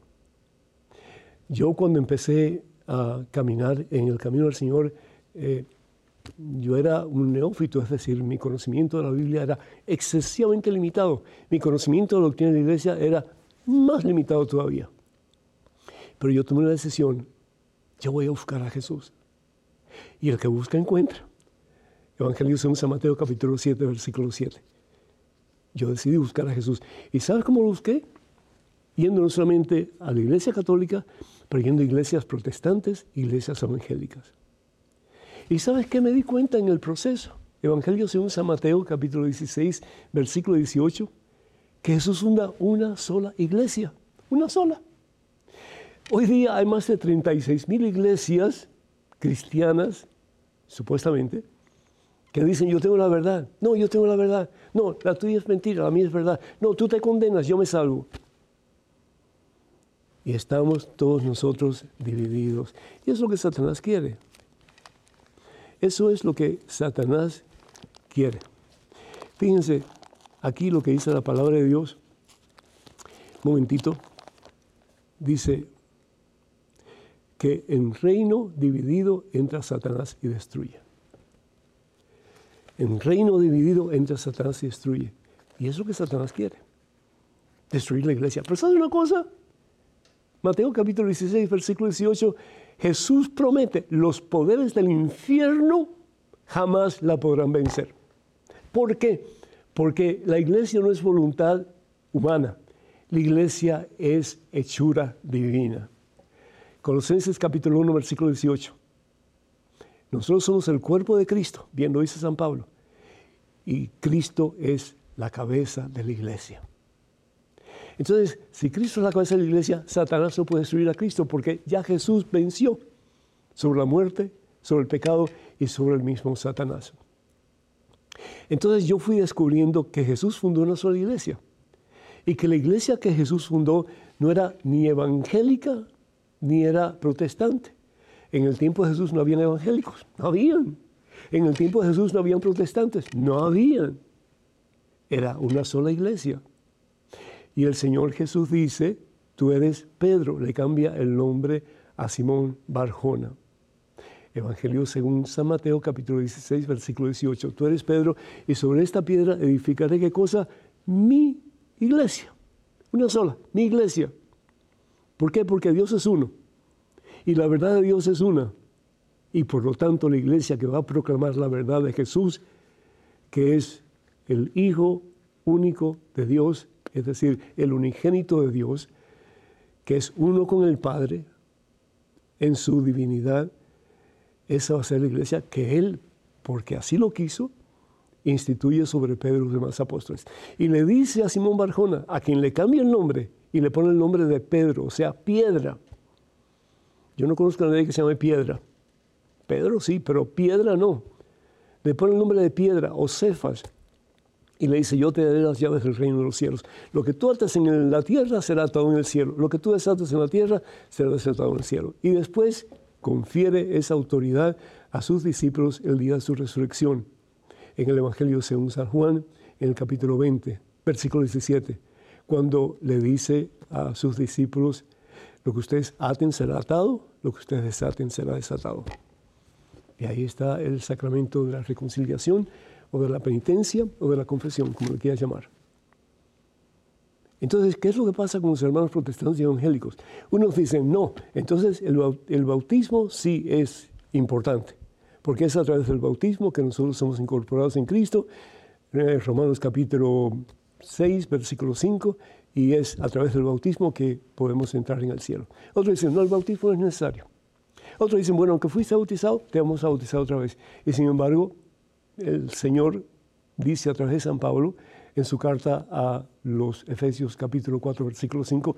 Yo cuando empecé a caminar en el camino del Señor, eh, yo era un neófito, es decir, mi conocimiento de la Biblia era excesivamente limitado. Mi conocimiento de la doctrina de la iglesia era más limitado todavía. Pero yo tomé una decisión yo voy a buscar a Jesús. Y el que busca encuentra. Evangelio según San Mateo capítulo 7, versículo 7. Yo decidí buscar a Jesús. ¿Y sabes cómo lo busqué? Yendo no solamente a la iglesia católica, pero yendo a iglesias protestantes, iglesias evangélicas. ¿Y sabes qué me di cuenta en el proceso? Evangelio según San Mateo capítulo 16, versículo 18, que Jesús funda una sola iglesia, una sola. Hoy día hay más de 36 mil iglesias cristianas, supuestamente, que dicen yo tengo la verdad. No, yo tengo la verdad. No, la tuya es mentira, la mía es verdad. No, tú te condenas, yo me salvo. y estamos todos nosotros divididos. Y eso es lo que Satanás quiere. Eso es lo que Satanás quiere. Fíjense aquí lo que dice la palabra de Dios. Un momentito. Dice que en reino dividido entra Satanás y destruye. En reino dividido entra Satanás y destruye. Y es lo que Satanás quiere. Destruir la iglesia. Pero ¿sabes una cosa? Mateo capítulo 16, versículo 18, Jesús promete, los poderes del infierno jamás la podrán vencer. ¿Por qué? Porque la iglesia no es voluntad humana, la iglesia es hechura divina. Colosenses capítulo 1, versículo 18. Nosotros somos el cuerpo de Cristo, bien lo dice San Pablo, y Cristo es la cabeza de la iglesia. Entonces, si Cristo es la cabeza de la iglesia, Satanás no puede destruir a Cristo porque ya Jesús venció sobre la muerte, sobre el pecado y sobre el mismo Satanás. Entonces yo fui descubriendo que Jesús fundó una sola iglesia y que la iglesia que Jesús fundó no era ni evangélica ni era protestante. En el tiempo de Jesús no habían evangélicos, no habían. En el tiempo de Jesús no habían protestantes, no habían. Era una sola iglesia. Y el Señor Jesús dice, tú eres Pedro, le cambia el nombre a Simón Barjona. Evangelio según San Mateo capítulo 16 versículo 18. Tú eres Pedro y sobre esta piedra edificaré qué cosa? Mi iglesia. Una sola, mi iglesia. ¿Por qué? Porque Dios es uno. Y la verdad de Dios es una. Y por lo tanto la iglesia que va a proclamar la verdad de Jesús, que es el Hijo único de Dios, es decir, el unigénito de Dios, que es uno con el Padre en su divinidad, esa va a ser la iglesia que Él, porque así lo quiso, instituye sobre Pedro y los demás apóstoles. Y le dice a Simón Barjona, a quien le cambia el nombre y le pone el nombre de Pedro, o sea, piedra. Yo no conozco a nadie que se llame piedra. Pedro sí, pero piedra no. Le pone el nombre de piedra o Cefas y le dice, yo te daré las llaves del reino de los cielos. Lo que tú atas en la tierra será atado en el cielo. Lo que tú desatas en la tierra será desatado en el cielo. Y después confiere esa autoridad a sus discípulos el día de su resurrección. En el Evangelio según San Juan, en el capítulo 20, versículo 17, cuando le dice a sus discípulos, lo que ustedes aten será atado, lo que ustedes desaten será desatado. Y ahí está el sacramento de la reconciliación o de la penitencia o de la confesión, como lo quieras llamar. Entonces, ¿qué es lo que pasa con los hermanos protestantes y evangélicos? Unos dicen, no, entonces el, bautismo sí es importante, porque es a través del bautismo que nosotros somos incorporados en Cristo, eh, Romanos capítulo 6, versículo 5, y es a través del bautismo que podemos entrar en el cielo. Otros dicen, no, el bautismo no es necesario. Otros dicen, bueno, aunque fuiste bautizado, te vamos a bautizar otra vez. Y sin embargo, el Señor dice a través de San Pablo en su carta a los Efesios capítulo 4 versículo 5,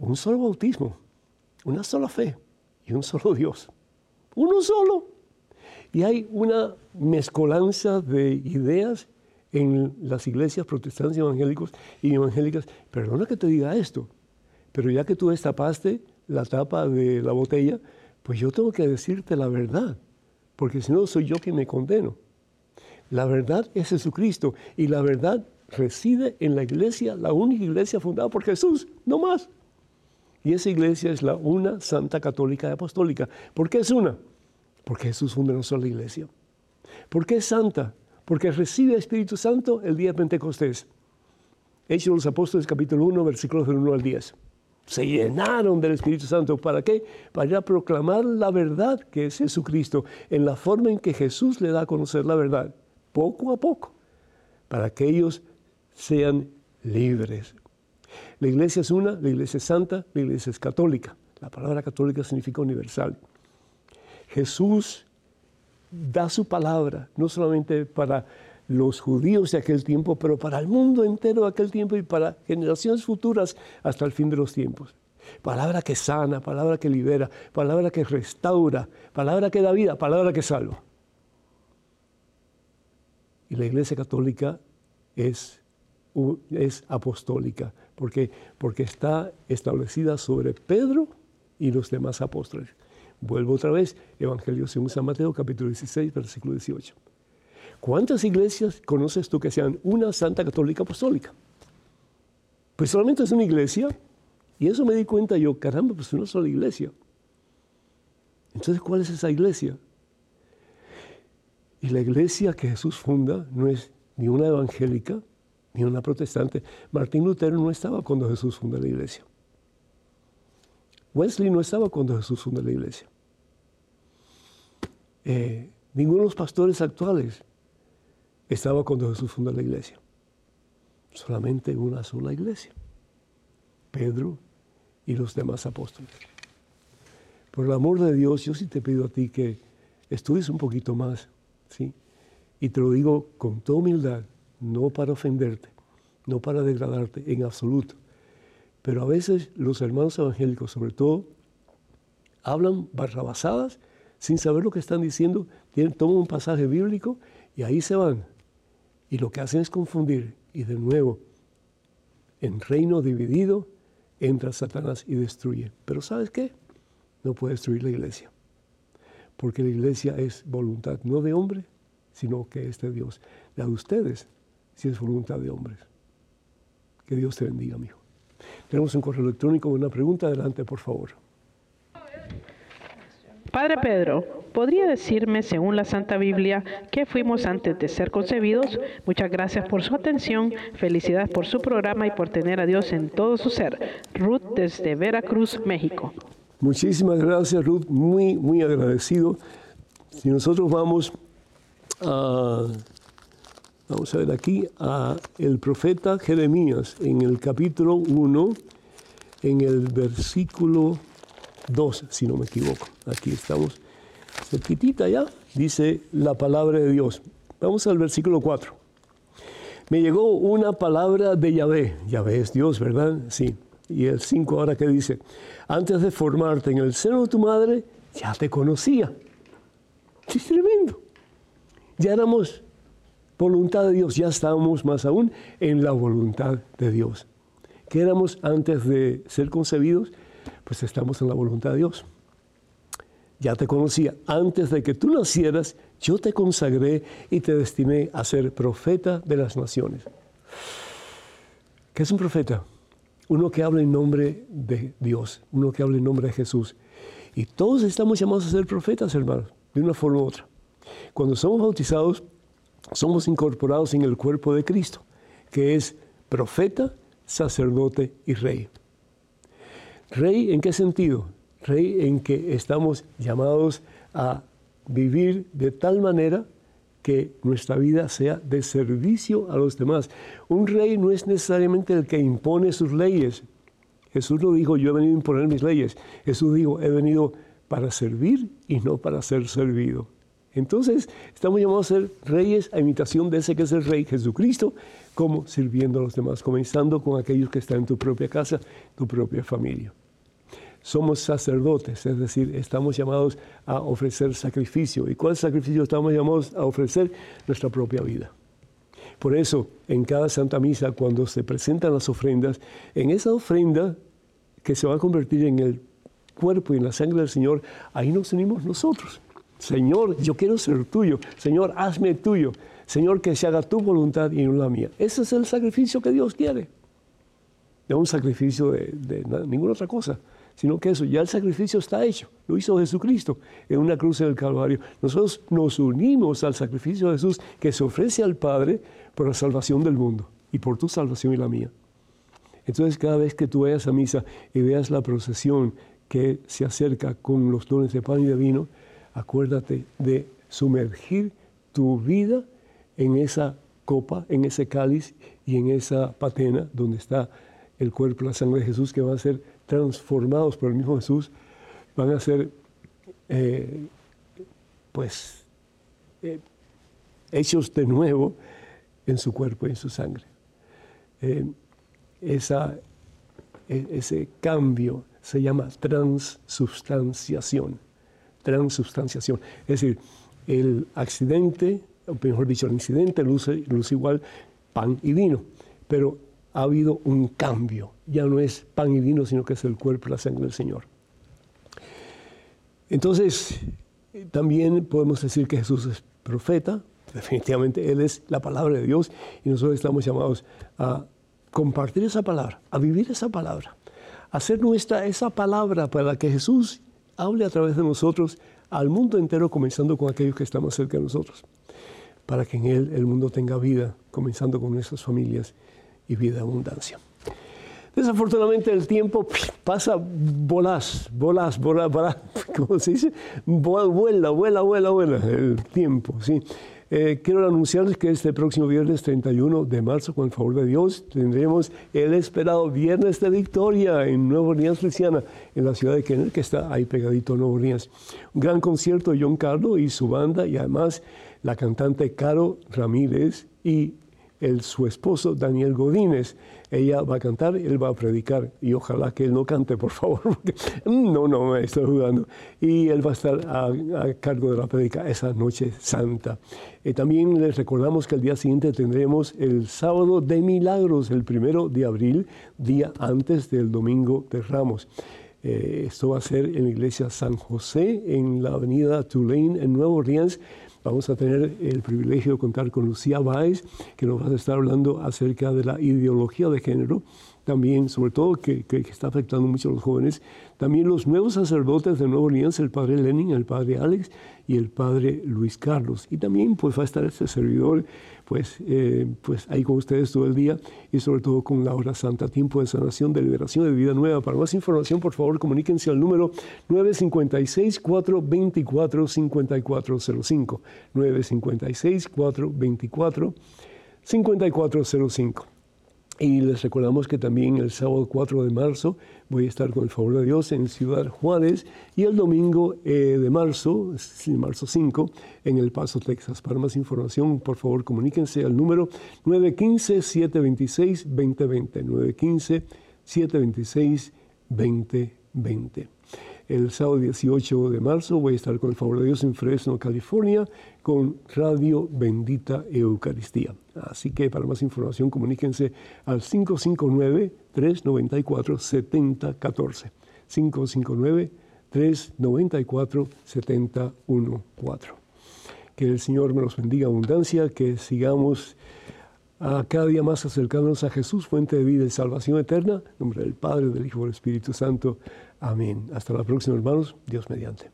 un solo bautismo, una sola fe y un solo Dios. Uno solo. Y hay una mezcolanza de ideas en las iglesias protestantes y evangélicos y evangélicas. Perdona que te diga esto, pero ya que tú destapaste la tapa de la botella, pues yo tengo que decirte la verdad, porque si no soy yo quien me condeno. La verdad es Jesucristo y la verdad reside en la iglesia, la única iglesia fundada por Jesús, no más. Y esa iglesia es la una santa católica y apostólica. ¿Por qué es una? Porque Jesús fundó una sola iglesia. ¿Por qué es santa? Porque recibe el Espíritu Santo el día de Pentecostés. Hechos los Apóstoles capítulo 1, versículos del 1 al 10. Se llenaron del Espíritu Santo. ¿Para qué? Para proclamar la verdad que es Jesucristo, en la forma en que Jesús le da a conocer la verdad poco a poco, para que ellos sean libres. La iglesia es una, la iglesia es santa, la iglesia es católica. La palabra católica significa universal. Jesús da su palabra, no solamente para los judíos de aquel tiempo, pero para el mundo entero de aquel tiempo y para generaciones futuras hasta el fin de los tiempos. Palabra que sana, palabra que libera, palabra que restaura, palabra que da vida, palabra que salva. Y la Iglesia Católica es es apostólica. ¿Por qué? Porque está establecida sobre Pedro y los demás apóstoles. Vuelvo otra vez, Evangelio según San Mateo, capítulo 16, versículo 18. ¿Cuántas iglesias conoces tú que sean una santa católica apostólica? Pues solamente es una iglesia. Y eso me di cuenta yo, caramba, pues una sola iglesia. Entonces, ¿cuál es esa iglesia? Y la iglesia que Jesús funda no es ni una evangélica ni una protestante. Martín Lutero no estaba cuando Jesús funda la iglesia. Wesley no estaba cuando Jesús funda la iglesia. Eh, ninguno de los pastores actuales estaba cuando Jesús funda la iglesia. Solamente una sola iglesia. Pedro y los demás apóstoles. Por el amor de Dios, yo sí te pido a ti que estudies un poquito más, ¿sí? Y te lo digo con toda humildad, no para ofenderte, no para degradarte en absoluto. Pero a veces los hermanos evangélicos, sobre todo, hablan barrabasadas sin saber lo que están diciendo, tienen, toman un pasaje bíblico y ahí se van. Y lo que hacen es confundir. Y de nuevo, en reino dividido entra Satanás y destruye. Pero ¿sabes qué? No puede destruir la iglesia. Porque la iglesia es voluntad no de hombre, sino que es de Dios. La de ustedes si es voluntad de hombres. Que Dios te bendiga, amigo. Tenemos un correo electrónico, una pregunta. Adelante, por favor. Padre Pedro, ¿podría decirme, según la Santa Biblia, qué fuimos antes de ser concebidos? Muchas gracias por su atención, felicidades por su programa y por tener a Dios en todo su ser. Ruth desde Veracruz, México. Muchísimas gracias, Ruth, muy, muy agradecido. Si nosotros vamos a, vamos a ver aquí, a el profeta Jeremías en el capítulo 1, en el versículo 2, si no me equivoco. Aquí estamos cerquitita ya, dice la palabra de Dios. Vamos al versículo 4. Me llegó una palabra de Yahvé. Yahvé es Dios, ¿verdad? Sí. Y el 5 ahora que dice, antes de formarte en el seno de tu madre, ya te conocía. Es tremendo. Ya éramos voluntad de Dios, ya estábamos más aún en la voluntad de Dios. ¿Qué éramos antes de ser concebidos? pues estamos en la voluntad de Dios. Ya te conocía. Antes de que tú nacieras, yo te consagré y te destiné a ser profeta de las naciones. ¿Qué es un profeta? Uno que habla en nombre de Dios, uno que habla en nombre de Jesús. Y todos estamos llamados a ser profetas, hermanos, de una forma u otra. Cuando somos bautizados, somos incorporados en el cuerpo de Cristo, que es profeta, sacerdote y rey. Rey, ¿en qué sentido? Rey en que estamos llamados a vivir de tal manera que nuestra vida sea de servicio a los demás. Un rey no es necesariamente el que impone sus leyes. Jesús no dijo, yo he venido a imponer mis leyes. Jesús dijo, he venido para servir y no para ser servido. Entonces, estamos llamados a ser reyes a imitación de ese que es el rey Jesucristo, como sirviendo a los demás, comenzando con aquellos que están en tu propia casa, tu propia familia somos sacerdotes, es decir, estamos llamados a ofrecer sacrificio. ¿Y cuál sacrificio estamos llamados a ofrecer? Nuestra propia vida. Por eso, en cada Santa Misa, cuando se presentan las ofrendas, en esa ofrenda que se va a convertir en el cuerpo y en la sangre del Señor, ahí nos unimos nosotros. Señor, yo quiero ser tuyo. Señor, hazme tuyo. Señor, que se haga tu voluntad y no la mía. Ese es el sacrificio que Dios quiere. No un sacrificio de, ninguna otra cosa sino que eso, ya el sacrificio está hecho, lo hizo Jesucristo en una cruz en el Calvario. Nosotros nos unimos al sacrificio de Jesús que se ofrece al Padre por la salvación del mundo y por tu salvación y la mía. Entonces cada vez que tú vayas a misa y veas la procesión que se acerca con los dones de pan y de vino, acuérdate de sumergir tu vida en esa copa, en ese cáliz y en esa patena donde está el cuerpo, la sangre de Jesús que va a ser transformados por el mismo Jesús, van a ser, eh, pues, eh, hechos de nuevo en su cuerpo y en su sangre. Eh, esa, e, ese cambio se llama transubstanciación. Transubstanciación. Es decir, el accidente, o mejor dicho, el incidente luce, luce igual pan y vino pero ha habido un cambio. Ya no es pan y vino, sino que es el cuerpo y la sangre del Señor. Entonces, también podemos decir que Jesús es profeta, definitivamente Él es la palabra de Dios y nosotros estamos llamados a compartir esa palabra, a vivir esa palabra, a hacer nuestra esa palabra para que Jesús hable a través de nosotros al mundo entero, comenzando con aquellos que estamos cerca de nosotros, para que en Él el mundo tenga vida, comenzando con nuestras familias y vida abundancia. Desafortunadamente el tiempo pasa volás, volás, volás, volás, ¿cómo se dice? Vuela, vuela, vuela, vuela el tiempo, ¿sí? Eh, quiero anunciarles que este próximo viernes 31 de marzo, con el favor de Dios, tendremos el esperado Viernes de Victoria en Nueva Orleans, Luisiana, en la ciudad de Kennel, que está ahí pegadito a Nueva Orleans. Un gran concierto de John Carlos y su banda, y además la cantante Caro Ramírez y el, su esposo Daniel Godínez. Ella va a cantar, él va a predicar y ojalá que él no cante, por favor, porque mm, no, no, me estoy jugando. Y él va a estar a, cargo de la predica esa noche santa. Eh, también les recordamos que el día siguiente tendremos el sábado de milagros, el primero de abril, día antes del domingo de Ramos. Eh, esto va a ser en la iglesia San José, en la avenida Tulane, en Nueva Orleans. Vamos a tener el privilegio de contar con Lucía Báez, que nos va a estar hablando acerca de la ideología de género, también, sobre todo, que, que, está afectando mucho a los jóvenes. También los nuevos sacerdotes de Nueva Orleans, el padre Lenin, el padre Alex y el padre Luis Carlos. Y también pues va a estar este servidor pues, eh, pues ahí con ustedes todo el día y sobre todo con la hora santa, tiempo de sanación, de liberación, de vida nueva. Para más información, por favor, comuníquense al número 956-424-5405. 956-424-5405. Y les recordamos que también el sábado 4 de marzo voy a estar con el favor de Dios en Ciudad Juárez y el domingo eh, de marzo, marzo 5, en El Paso, Texas. Para más información, por favor, comuníquense al número 915-726-2020. 915-726-2020. El sábado 18 de marzo voy a estar con el favor de Dios en Fresno, California, con Radio Bendita Eucaristía. Así que para más información comuníquense al 559-394-7014. 559-394-7014. Que el Señor me los bendiga abundancia, que sigamos a cada día más acercándonos a Jesús, fuente de vida y salvación eterna. Nombre del Padre, del Hijo y del Espíritu Santo. Amén. Hasta la próxima, hermanos. Dios mediante.